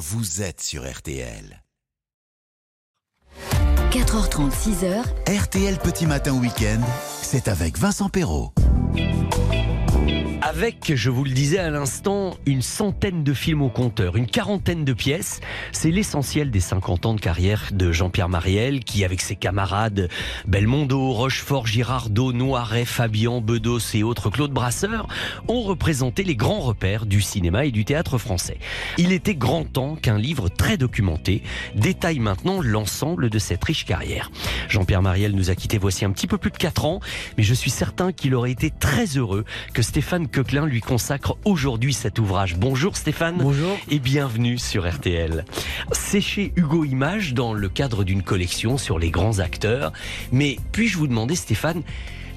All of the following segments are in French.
vous êtes sur RTL. 4h30, 6h, RTL Petit Matin Week-end, c'est avec Vincent Perrault. Avec, je vous le disais à l'instant, une centaine de films au compteur, une quarantaine de pièces. C'est l'essentiel des 50 ans de carrière de Jean-Pierre Mariel, qui, avec ses camarades Belmondo, Rochefort, Girardot, Noiret, Fabian, Bedos et autres Claude Brasseur, ont représenté les grands repères du cinéma et du théâtre français. Il était grand temps qu'un livre très documenté détaille maintenant l'ensemble de cette riche carrière. Jean-Pierre Mariel nous a quittés voici un petit peu plus de 4 ans, mais je suis certain qu'il aurait été très heureux que Stéphane Coquelin lui consacre aujourd'hui cet ouvrage. Bonjour Stéphane. Bonjour. Et bienvenue sur RTL. C'est chez Hugo Images dans le cadre d'une collection sur les grands acteurs. Mais puis-je vous demander Stéphane,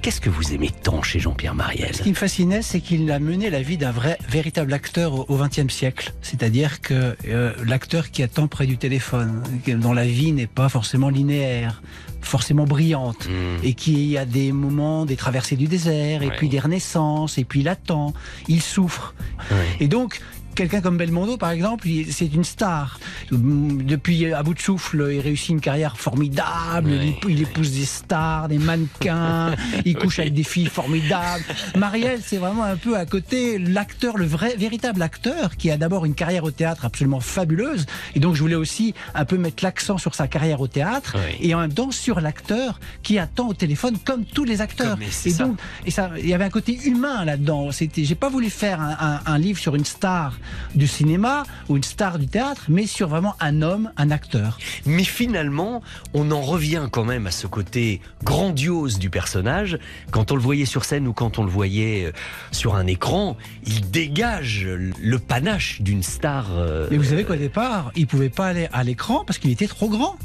Qu'est-ce que vous aimez tant chez Jean-Pierre Mariel Ce qui me fascinait, c'est qu'il a mené la vie d'un vrai, véritable acteur au XXe siècle. C'est-à-dire que euh, l'acteur qui attend près du téléphone, dont la vie n'est pas forcément linéaire, forcément brillante, Hmm. et qui a des moments, des traversées du désert, et puis des renaissances, et puis il attend, il souffre. Et donc, quelqu'un comme Belmondo, par exemple, c'est une star. Depuis à bout de souffle, il réussit une carrière formidable. Il, il épouse des stars, des mannequins. il couche avec des filles formidables. Marielle, c'est vraiment un peu à côté l'acteur, le vrai, véritable acteur, qui a d'abord une carrière au théâtre absolument fabuleuse. Et donc, je voulais aussi un peu mettre l'accent sur sa carrière au théâtre et en même temps sur l'acteur qui attend au téléphone comme tous les acteurs. Comme- et ça. donc, et ça, il y avait un côté humain là-dedans. C'était, j'ai pas voulu faire un, un- un livre sur une star du cinéma ou une star du théâtre, mais sur vraiment un homme, un acteur. Mais finalement, on en revient quand même à ce côté grandiose du personnage. Quand on le voyait sur scène ou quand on le voyait euh, sur un écran, il dégage le panache d'une star. euh, Mais vous savez qu'au départ, il pouvait pas aller à l'écran parce qu'il était trop grand.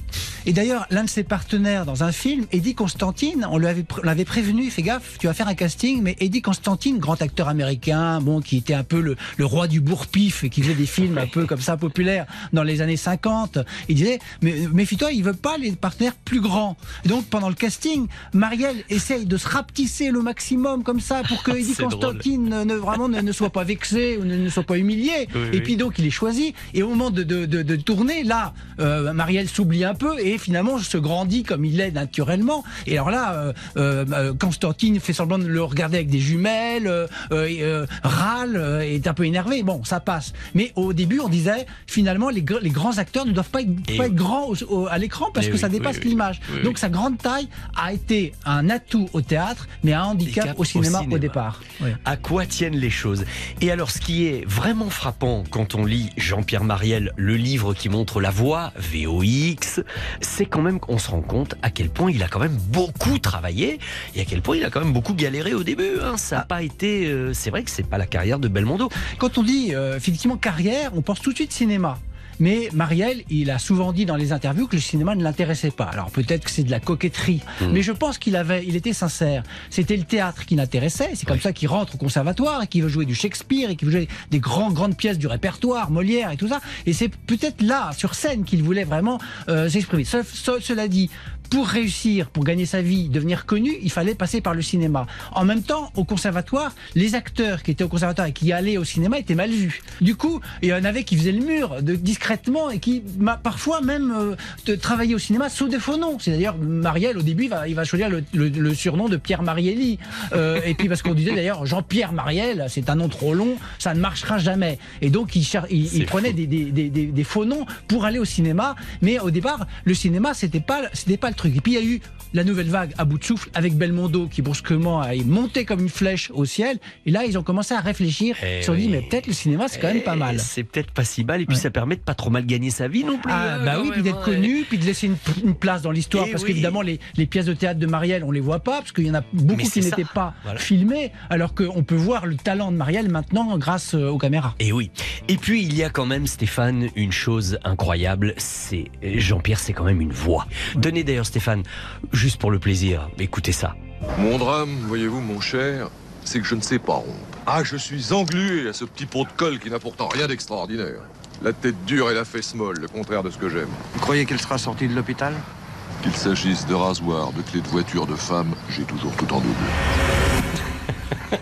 Et d'ailleurs, l'un de ses partenaires dans un film, Eddie Constantine, on l'avait prévenu, il fait gaffe, tu vas faire un casting, mais Eddie Constantine, grand acteur américain, bon, qui était un peu le, le roi du bourre-pif et qui faisait des films un peu comme ça populaires dans les années 50, il disait, mais méfie-toi, il veut pas les partenaires plus grands. Et donc, pendant le casting, Marielle essaye de se rapetisser le maximum comme ça pour que Eddie drôle. Constantine ne, vraiment ne, ne soit pas vexé ou ne, ne soit pas humilié. Oui, et oui. puis donc il est choisi. Et au moment de, de, de, de tourner, là, euh, Marielle s'oublie un peu et finalement se grandit comme il est naturellement. Et alors là, euh, euh, Constantine fait semblant de le regarder avec des jumelles, euh, euh, euh, râle, euh, est un peu énervé. Bon, ça passe. Mais au début, on disait finalement les, les grands acteurs ne doivent pas être, Et pas oui. être grands au- au- à l'écran parce Eh que oui, ça dépasse oui, l'image. Donc sa grande taille a été un atout au théâtre, mais un handicap Handicap au cinéma, au départ. À quoi tiennent les choses? Et alors, ce qui est vraiment frappant quand on lit Jean-Pierre Mariel, le livre qui montre la voix, VOX, c'est quand même qu'on se rend compte à quel point il a quand même beaucoup travaillé et à quel point il a quand même beaucoup galéré au début. hein. Ça n'a pas été. euh, c'est vrai que c'est pas la carrière de Belmondo. Quand on dit euh, effectivement carrière, on pense tout de suite cinéma. Mais Marielle, il a souvent dit dans les interviews que le cinéma ne l'intéressait pas. Alors peut-être que c'est de la coquetterie, Hmm. mais je pense qu'il avait, il était sincère. C'était le théâtre qui l'intéressait. C'est comme Oui. ça qu'il rentre au conservatoire et qu'il veut jouer du Shakespeare et qu'il veut jouer des grandes grandes pièces du répertoire, Molière et tout ça. Et c'est peut-être là, sur scène, qu'il voulait vraiment euh, s'exprimer. Ce- ce- cela dit, pour réussir, pour gagner sa vie, devenir connu, il fallait passer par le cinéma. En même temps, au conservatoire, les acteurs qui étaient au conservatoire et qui allaient au cinéma étaient mal vus. Du coup, il y en avait qui faisaient le mur de, discrètement et qui ma- parfois même euh, de travailler au cinéma sous des faux noms. C'est d'ailleurs Marielle au début il va, il va choisir le, le- le surnom de Pierre Marielli. Euh, et puis parce qu'on disait d'ailleurs Jean-Pierre Marielle, c'est un nom trop long, ça ne marchera jamais. Et donc il, il, prenait fou. des, des, des, des- des faux noms pour aller au cinéma. Mais au départ, le cinéma, c'était pas, c'était pas le truc. Et puis il y a eu la nouvelle vague à bout de souffle avec Belmondo qui brusquement a monté comme une flèche au ciel. Et là, ils ont commencé à réfléchir. Eh ils se sont dit, oui. mais peut-être le cinéma, c'est quand même pas Et mal. C'est peut-être pas si mal et puis Ouais. ça permet de pas trop mal gagner sa vie non plus. Ah, bah oui, puis d'être connu, puis de laisser une, une place dans l'histoire, Eh parce oui. qu'évidemment, les, les pièces de théâtre de Marielle, on les voit pas, parce qu'il y en a beaucoup qui n'étaient pas Voilà. filmées, alors qu'on peut voir le talent de Marielle maintenant grâce euh, aux caméras. Et oui. Et puis il y a quand même Stéphane une chose incroyable, c'est Jean-Pierre, c'est quand même une voix. Tenez d'ailleurs Stéphane, juste pour le plaisir, écoutez ça. Mon drame, voyez-vous, mon cher, c'est que je ne sais pas rompre. Ah, je suis englué à ce petit pot de colle qui n'a pourtant rien d'extraordinaire. La tête dure et la fesse molle, le contraire de ce que j'aime. Vous croyez qu'elle sera sortie de l'hôpital? Qu'il s'agisse de rasoir, de clés de voiture, de femme, j'ai toujours tout en double.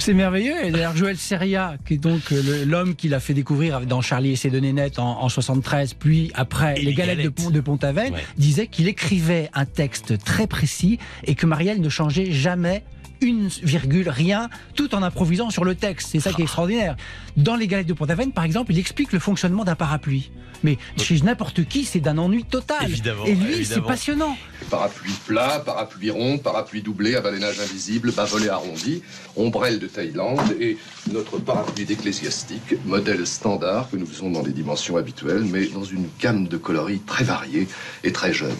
C'est merveilleux. Et d'ailleurs, Joël Seria, qui est donc euh, l'homme qui l'a fait découvrir dans Charlie et ses deux nénettes en, en 73, puis après Les les Galettes, de. Pont- de Pont-Aven, Ouais. disait qu'il écrivait un texte très précis et que Marielle ne changeait jamais une virgule, rien, tout en improvisant sur le texte. C'est ça qui est extraordinaire. Dans Les Galettes de Pont-Aven, par exemple, il explique le fonctionnement d'un parapluie. Mais chez n'importe qui, c'est d'un ennui total. Évidemment, et lui, c'est passionnant. Parapluie plat, parapluie rond, parapluie doublé, à balénage invisible, bas volet arrondi, ombrelle de Thaïlande et notre parapluie d'ecclésiastique, modèle standard que nous faisons dans les dimensions habituelles, mais dans une gamme de coloris très variée et très jeune.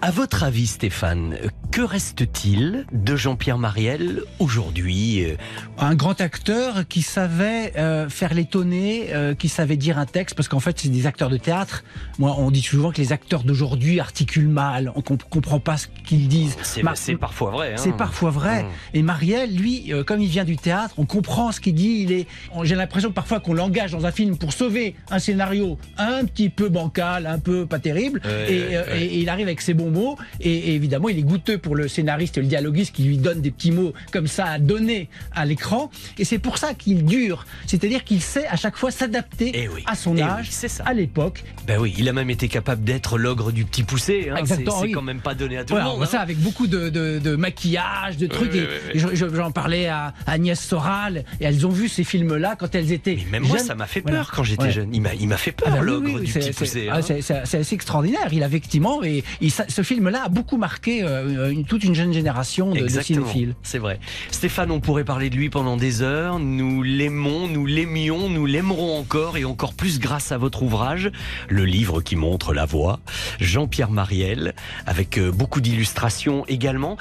À votre avis, Stéphane, que reste-t-il de Jean-Pierre Mariel aujourd'hui euh, un grand acteur qui savait euh, faire l'étonner, euh, qui savait dire un texte, parce qu'en fait, c'est des acteurs de théâtre. Moi, on dit souvent que les acteurs d'aujourd'hui articulent mal, on comp- comprend pas ce qu'ils disent. C'est Mar- parfois vrai. hein. c'est parfois vrai. Mmh. Et Marielle, lui, euh, comme il vient du théâtre, on comprend ce qu'il dit. Il est, j'ai l'impression parfois qu'on l'engage dans un film pour sauver un scénario un petit peu bancal, un peu pas terrible. Et il arrive avec ses bons mots. Et, et évidemment, il est goûteux pour le scénariste et le dialoguiste qui lui donne des petits mots comme ça à donner à l'écran. Et c'est pour ça qu'il dure. C'est-à-dire qu'il sait à chaque fois s'adapter Eh oui. à son Eh âge, oui, c'est ça. à l'époque. Ben oui, il a même été capable d'être l'ogre du petit poussé. Hein. Exactement, c'est oui. quand même pas donné à tout Voilà, le on monde. ça hein. avec beaucoup de, de- de maquillage, de trucs. et- J'en parlais à Agnès Soral et elles ont vu ces films-là quand elles étaient. Mais même moi, jeunes. ça m'a fait Voilà. peur quand j'étais Ouais. jeune. Il m'a, fait Ah peur, bah oui, l'ogre du petit poussé. ah, hein. c'est assez extraordinaire. Il a effectivement, et, il- ce film-là a beaucoup marqué euh, une- toute une jeune génération de, cinéphiles. c'est vrai. Stéphane, on pourrait parler de lui pendant des heures. Nous l'aimons, nous l'aimions, nous l'aimerons encore et encore plus grâce à votre ouvrage, le livre qui montre la voix, Jean-Pierre Mariel, avec euh, beaucoup d'illustrations également.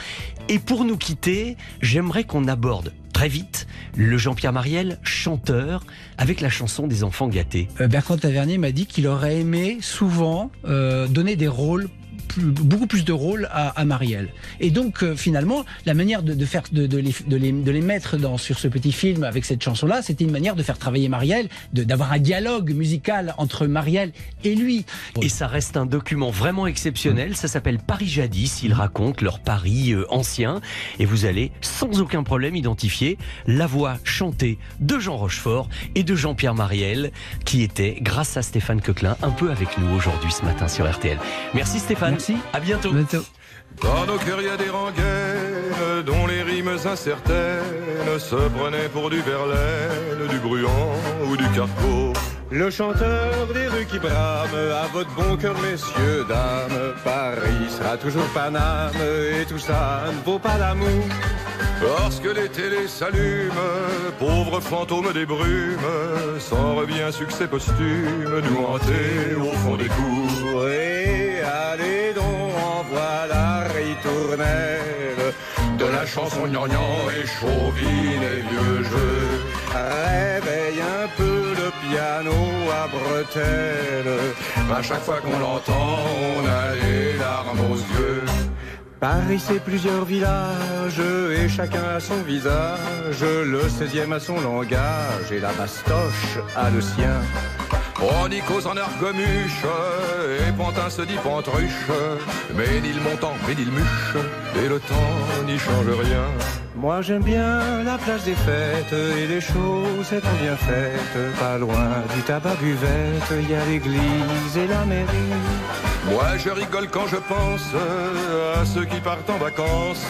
Et pour nous quitter, j'aimerais qu'on aborde très vite le Jean-Pierre Mariel, chanteur, avec la chanson des enfants gâtés. Euh, Bertrand Tavernier m'a dit qu'il aurait aimé souvent euh, donner des rôles beaucoup plus de rôles à, Marielle. Et donc euh, finalement, la manière de, faire de, de les, de, les, mettre dans, sur ce petit film avec cette chanson-là, c'était une manière de faire travailler Marielle, d'avoir un dialogue musical entre Marielle et lui. Et ça reste un document vraiment exceptionnel. Ça s'appelle Paris jadis. Il raconte leur Paris euh, ancien. Et vous allez sans aucun problème identifier la voix chantée de Jean Rochefort et de Jean-Pierre Mariel, qui était, grâce à Stéphane Coquelin, un peu avec nous aujourd'hui ce matin sur RTL. Merci Stéphane. Merci. À bientôt. Bientôt. Dans nos cœurs, il y a des rengaines dont les rimes incertaines se prenaient pour du Verlaine, du Bruant ou du Carpeau. Le chanteur des rues qui brame, à votre bon cœur, messieurs, dames, Paris sera toujours Paname, et tout ça ne vaut pas l'amour. Lorsque les télés s'allument, pauvres fantômes des brumes, sans revient succès posthume, nous hanter au fond des cours. Et chanson gnangnan et chauvine et vieux jeu. réveille un peu le piano à bretelles. À chaque fois qu'on l'entend, on a les larmes aux yeux. Paris c'est plusieurs villages et chacun a son visage. Le 16e a son langage et la bastoche a le sien. Cause en argomuche, et Pantin se dit pantruche, mais ni le montant, mais ni le muche, et le temps n'y change rien. Moi j'aime bien la place des fêtes et les choses sont bien faites. Pas loin du tabac buvette, il y a l'église et la mairie. Moi je rigole quand je pense à ceux qui partent en vacances,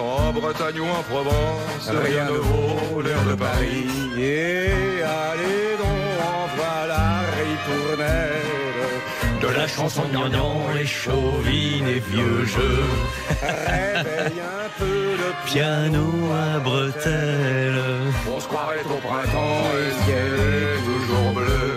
en Bretagne ou en Provence, rien ne vaut l'air de Paris. Et allez De la chanson gnangnan et chauvine et vieux jeu. Réveille un peu le Piano à bretelles. On se croirait au printemps et le ciel est toujours bleu.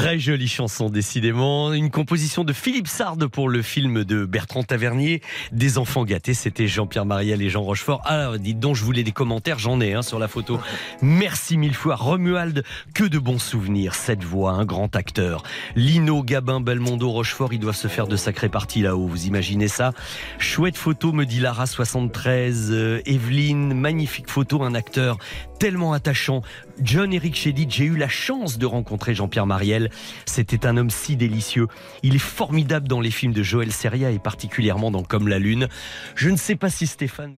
Très jolie chanson, décidément. Une composition de Philippe Sard pour le film de Bertrand Tavernier, Des enfants gâtés. C'était Jean-Pierre Mariel et Jean Rochefort. Alors, dites donc, je voulais des commentaires, j'en ai hein, sur la photo. Merci mille fois. Romuald, que de bons souvenirs. Cette voix, un grand acteur. Lino, Gabin, Belmondo, Rochefort, ils doivent se faire de sacrées parties là-haut. Vous imaginez ça? Chouette photo, me dit Lara 73. Euh, Evelyne, magnifique photo, un acteur tellement attachant. John Eric Chédid, j'ai eu la chance de rencontrer Jean-Pierre Mariel. C'était un homme si délicieux. Il est formidable dans les films de Joël Seria et particulièrement dans Comme la Lune. Je ne sais pas si Stéphane...